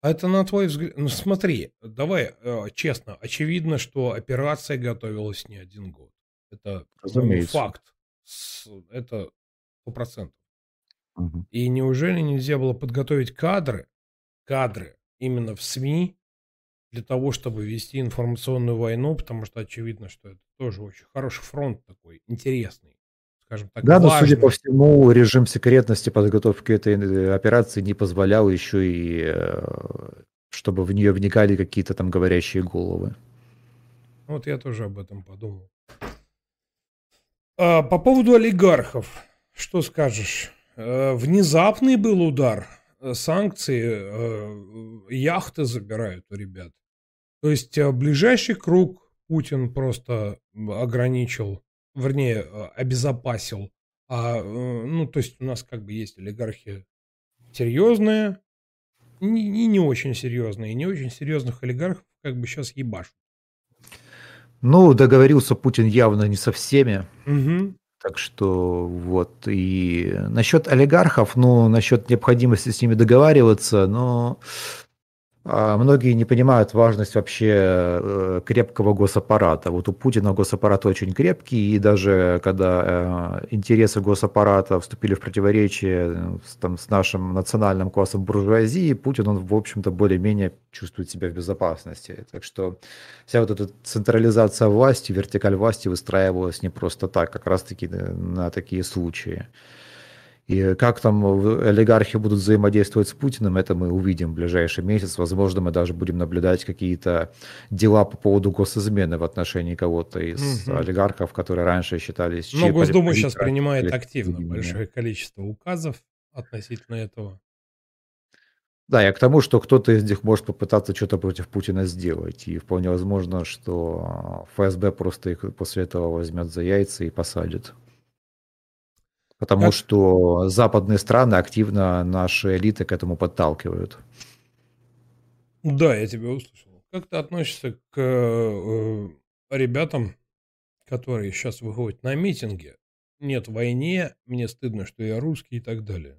А это на твой взгляд... Ну смотри, давай э, честно, очевидно, что операция готовилась не один год. Это по-моему, Разумеется. факт. С- Это сто процентов. И неужели нельзя было подготовить кадры, кадры именно в СМИ для того, чтобы вести информационную войну, потому что очевидно, что это тоже очень хороший фронт такой, интересный, скажем так, Да, но судя по важный. всему, режим секретности подготовки этой э, операции не позволял еще и, э, чтобы в нее вникали какие-то там говорящие головы. Вот я тоже об этом подумал. А, по поводу олигархов, что скажешь? Э, внезапный был удар, э, санкции, э, яхты забирают у ребят. То есть ближайший круг Путин просто ограничил, вернее, обезопасил. А, ну, то есть у нас как бы есть олигархи серьезные, и не, не очень серьезные. И не очень серьезных олигархов как бы сейчас ебашут. Ну, договорился Путин явно не со всеми. Мгм. Так что вот. И насчет олигархов, ну, насчет необходимости с ними договариваться, но многие не понимают важность вообще э, крепкого госаппарата. Вот у Путина госаппарат очень крепкий, и даже когда э, интересы госаппарата вступили в противоречие э, там, с нашим национальным классом буржуазии, Путин, он, в общем-то, более-менее чувствует себя в безопасности. Так что вся вот эта централизация власти, вертикаль власти выстраивалась не просто так, как раз-таки на такие случаи. И как там олигархи будут взаимодействовать с Путиным, это мы увидим в ближайший месяц. Возможно, мы даже будем наблюдать какие-то дела по поводу госизмены в отношении кого-то из угу. олигархов, которые раньше считались... Но Госдума сейчас принимает активно большое количество указов относительно этого. Да, я к тому, что кто-то из них может попытаться что-то против Путина сделать. И вполне возможно, что ФСБ просто их после этого возьмет за яйца и посадит. Потому как... что западные страны активно наши элиты к этому подталкивают. Да, я тебя услышал. Как ты относишься к э, ребятам, которые сейчас выходят на митинги? Нет войне, мне стыдно, что я русский и так далее.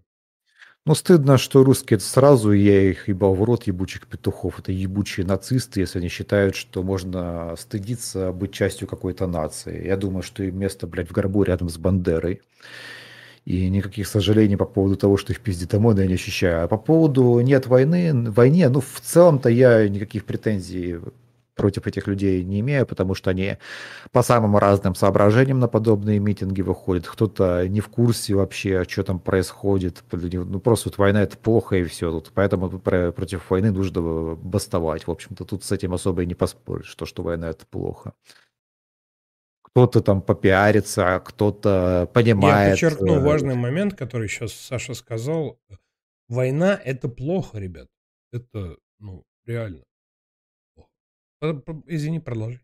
Ну, стыдно, что русские это сразу, я их ебал в рот ебучих петухов. Это ебучие нацисты, если они считают, что можно стыдиться быть частью какой-то нации. Я думаю, что им место, блядь, в гробу рядом с Бандерой. И никаких сожалений по поводу того, что их пиздит ОМОН, я не ощущаю. А по поводу нет войны, войне, ну, в целом-то я никаких претензий против этих людей не имею, потому что они по самым разным соображениям на подобные митинги выходят. Кто-то не в курсе вообще, что там происходит. Ну, просто вот война это плохо и все. Тут, поэтому против войны нужно бастовать. В общем-то, тут с этим особо и не поспоришь, что, что война это плохо кто-то там попиарится, кто-то понимает. Я подчеркну э, важный момент, который сейчас Саша сказал. Война – это плохо, ребят. Это, ну, реально. Извини, продолжи.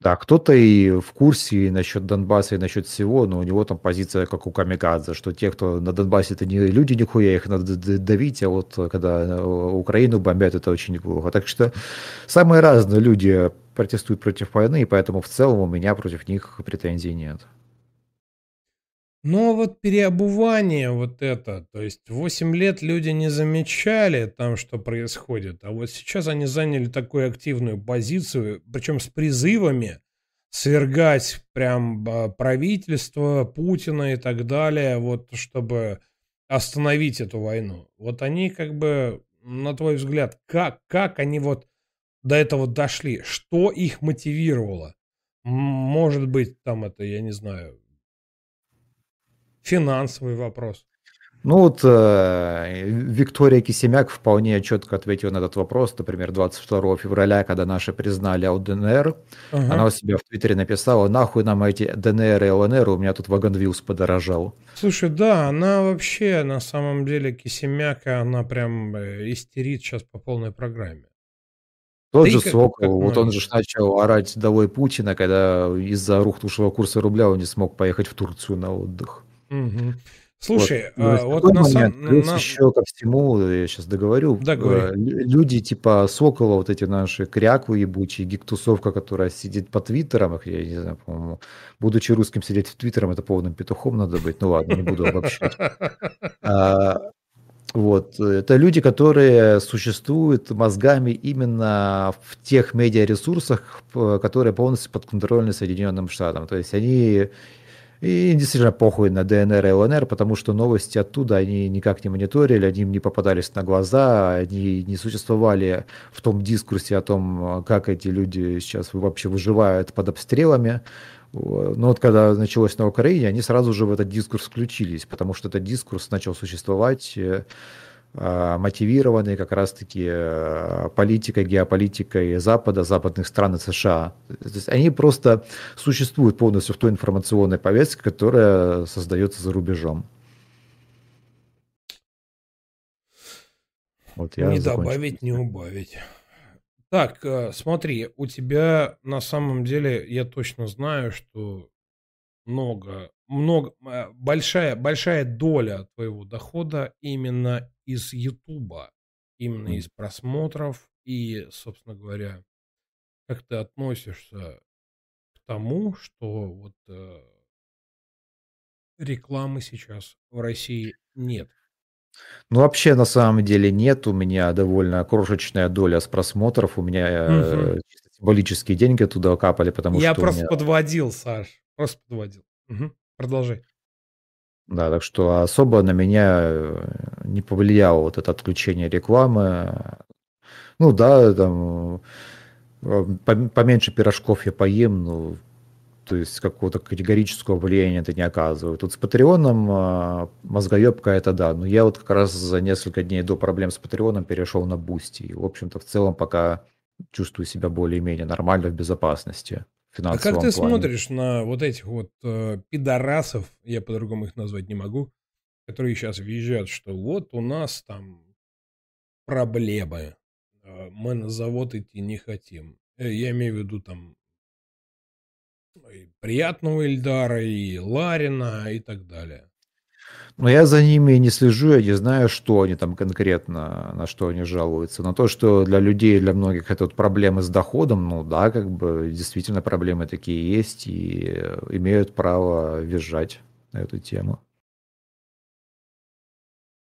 Да, кто-то и в курсе и насчет Донбасса, и насчет всего, но у него там позиция как у Камикадзе, что те, кто на Донбассе, это не люди нихуя, их надо давить, а вот когда э, Украину бомбят, это очень неплохо. Так что самые разные люди протестуют против войны, и поэтому в целом у меня против них претензий нет. Но вот переобувание вот это, то есть 8 лет люди не замечали там, что происходит, а вот сейчас они заняли такую активную позицию, причем с призывами свергать прям а, правительство Путина и так далее, вот чтобы остановить эту войну. Вот они как бы, на твой взгляд, как, как они вот до этого дошли? Что их мотивировало? Может быть, там это, я не знаю, Финансовый вопрос. Ну вот э, Виктория Кисемяк вполне четко ответила на этот вопрос. Например, 22 февраля, когда наши признали ЛДНР, ага. она у себя в Твиттере написала, нахуй нам эти ДНР и ЛНР, у меня тут вагон вилс подорожал. Слушай, да, она вообще на самом деле Кисемяка, она прям э, истерит сейчас по полной программе. Тот да же Сокол, вот он же начал орать «Долой Путина», когда из-за рухнувшего курса рубля он не смог поехать в Турцию на отдых. Угу. Слушай, вот, а, вот на плюс на... еще ко всему, я сейчас договорю, да, говори. люди типа Сокола, вот эти наши кряквы ебучие, гиктусовка, которая сидит по твиттерам, я не знаю, по-моему, будучи русским сидеть в твиттером, это полным петухом надо быть, ну ладно, не буду обобщать. А, вот, это люди, которые существуют мозгами именно в тех медиаресурсах, которые полностью подконтрольны Соединенным Штатам. То есть они и действительно похуй на ДНР и ЛНР, потому что новости оттуда они никак не мониторили, они им не попадались на глаза, они не существовали в том дискурсе о том, как эти люди сейчас вообще выживают под обстрелами. Но вот когда началось на Украине, они сразу же в этот дискурс включились, потому что этот дискурс начал существовать э, а, мотивированные как раз-таки э, политикой, геополитикой Запада, западных стран и США. То есть они просто существуют полностью в той информационной повестке, которая создается за рубежом. Вот я не закончил. добавить, не убавить. Так, э, смотри, у тебя на самом деле, я точно знаю, что много, много, э, большая, большая доля твоего дохода именно из Ютуба, именно из просмотров. И, собственно говоря, как ты относишься к тому, что вот э, рекламы сейчас в России нет? Ну, вообще, на самом деле, нет. У меня довольно крошечная доля с просмотров. У меня угу. символические деньги туда капали, потому Я что... Я просто меня... подводил, Саш. Просто подводил. Угу. Продолжай. Да, так что особо на меня э, не повлияло вот это отключение рекламы. Ну да, там э, поменьше пирожков я поем, ну то есть какого-то категорического влияния это не оказывает. Вот с Патреоном э, мозгоебка это да, но я вот как раз за несколько дней до проблем с Патреоном перешел на Boosty. И, в общем-то, в целом пока чувствую себя более-менее нормально в безопасности. А как ты плане. смотришь на вот этих вот э, пидорасов, я по-другому их назвать не могу, которые сейчас визжат, что вот у нас там проблемы, э, мы на завод идти не хотим. Э, я имею в виду там и приятного Ильдара, и Ларина, и так далее. Но я за ними не слежу, я не знаю, что они там конкретно, на что они жалуются. На то, что для людей, для многих это вот проблемы с доходом, ну да, как бы действительно проблемы такие есть и имеют право визжать на эту тему.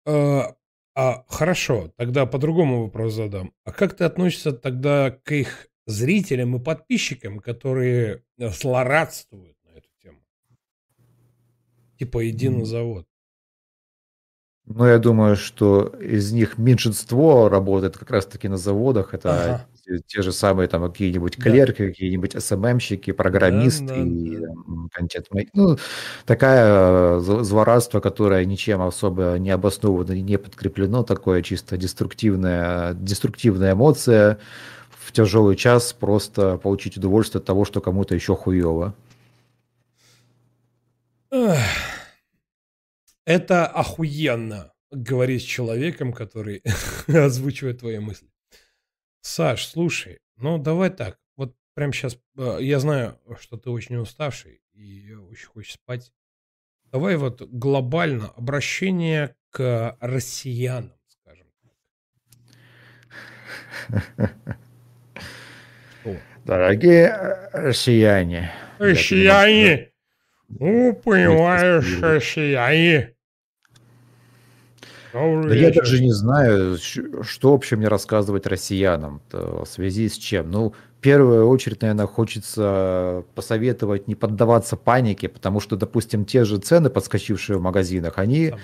А, а, хорошо, тогда по-другому вопрос задам. А как ты относишься тогда к их зрителям и подписчикам, которые злорадствуют на эту тему? Типа иди на завод. Ну, я думаю, что из них меньшинство работает как раз-таки на заводах. Это ага. те, же самые там какие-нибудь клерки, да. какие-нибудь СММщики, программисты да, да, и да. контент. Ну, такая злорадство, которое ничем особо не обосновано и не подкреплено, такое чисто деструктивная, деструктивная эмоция в тяжелый час просто получить удовольствие от того, что кому-то еще хуево. Это охуенно говорить с человеком, который озвучивает твои мысли. Саш, слушай, ну давай так. Вот прямо сейчас, э, я знаю, что ты очень уставший и очень хочешь спать. Давай вот глобально обращение к россиянам, скажем так. Дорогие россияне. Россияне! Ну, понимаешь, россияне. Да я даже не знаю, что вообще мне рассказывать россиянам в связи с чем. Ну, в первую очередь, наверное, хочется посоветовать не поддаваться панике, потому что, допустим, те же цены, подскочившие в магазинах, они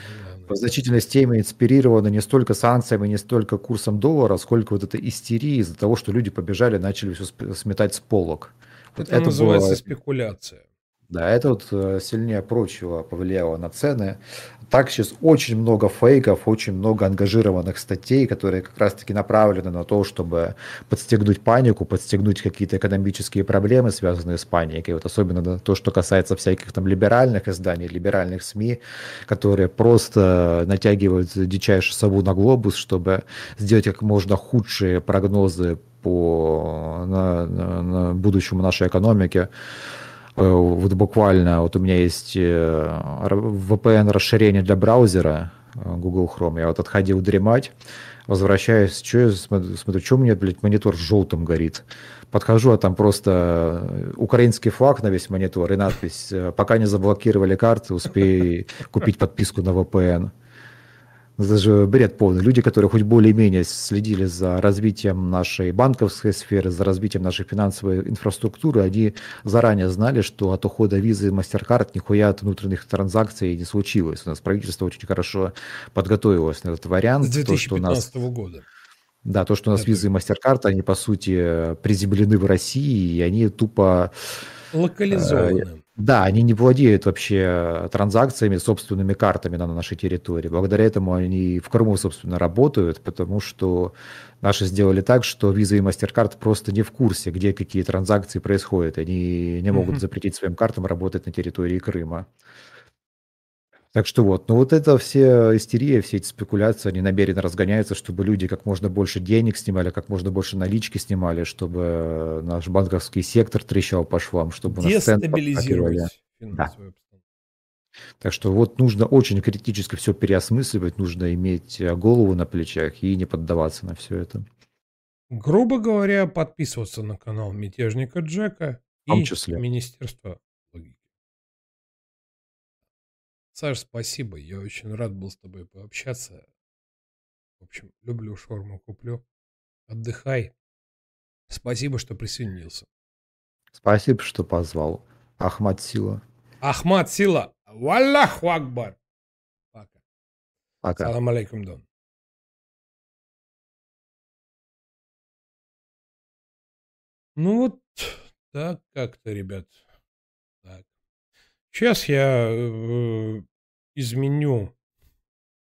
в значительной степени инспирированы не столько санкциями, не столько курсом доллара, сколько вот этой истерии из-за того, что люди побежали, начали все сметать с полок. Это, это называется было... спекуляция. Да, это вот э, сильнее прочего повлияло на цены. Так сейчас очень много фейков, очень много ангажированных статей, которые как раз-таки направлены на то, чтобы подстегнуть панику, подстегнуть какие-то экономические проблемы, связанные с паникой. Вот особенно то, что касается всяких там либеральных изданий, либеральных СМИ, которые просто натягивают дичайшую сову на глобус, чтобы сделать как можно худшие прогнозы по на, на, на будущему нашей экономики. Э, вот буквально, вот у меня есть э, VPN расширение для браузера э, Google Chrome. Я вот отходил дремать, возвращаюсь, что я смотрю, смотрю что у меня, блядь, монитор желтым горит. Подхожу, а там просто украинский флаг на весь монитор и надпись «Пока не заблокировали карты, успей купить подписку на VPN». Это же бред полный. Люди, которые хоть более-менее следили за развитием нашей банковской сферы, за развитием нашей финансовой инфраструктуры, они заранее знали, что от ухода визы и MasterCard нихуя от внутренних транзакций не случилось. У нас правительство очень хорошо подготовилось на этот вариант. С 2015 то, нас... года. Да, то, что у нас Это... визы и MasterCard, они, по сути, приземлены в России, и они тупо... Локализованы. Э, да, они не владеют вообще транзакциями, собственными картами на нашей территории. Благодаря этому они в Крыму, собственно, работают, потому что наши сделали так, что Visa и MasterCard просто не в курсе, где какие транзакции происходят. Они не могут mm-hmm. запретить своим картам работать на территории Крыма. Так что вот, ну вот это все истерия, все эти спекуляции, они намеренно разгоняются, чтобы люди как можно больше денег снимали, как можно больше налички снимали, чтобы наш банковский сектор трещал по швам, чтобы у нас да. Так что вот нужно очень критически все переосмысливать, нужно иметь э, голову на плечах и не поддаваться на все это. Грубо говоря, подписываться на канал мятежника Джека и числе. Министерство Саш, спасибо. Я очень рад был с тобой пообщаться. В общем, люблю шорму, куплю. Отдыхай. Спасибо, что присоединился. Спасибо, что позвал. Ахмад Сила. Ахмад Сила. Валлаху Акбар. Пока. Пока. Салам алейкум, Дон. Ну вот так как-то, ребят. Так. Сейчас я э, изменю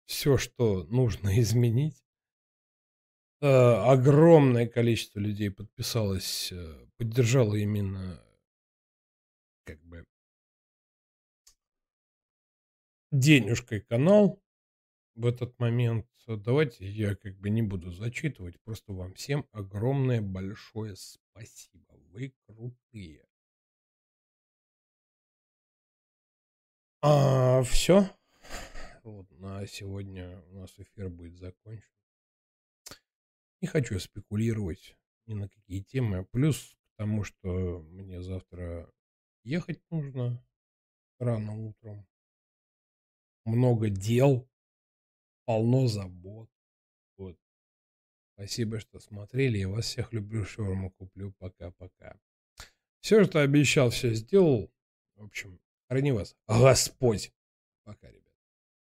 все, что нужно изменить. Э, огромное количество людей подписалось, э, поддержало именно как бы денежкой канал в этот момент. Давайте я как бы не буду зачитывать, просто вам всем огромное большое спасибо. Вы крутые. А, все. Вот на сегодня у нас эфир будет закончен. Не хочу спекулировать ни на какие темы. Плюс к тому, что мне завтра ехать нужно рано утром. Много дел, полно забот. Вот. Спасибо, что смотрели. Я вас всех люблю. Шаурму куплю. Пока-пока. Все, что обещал, все сделал. В общем, храни вас Господь. Пока, ребят.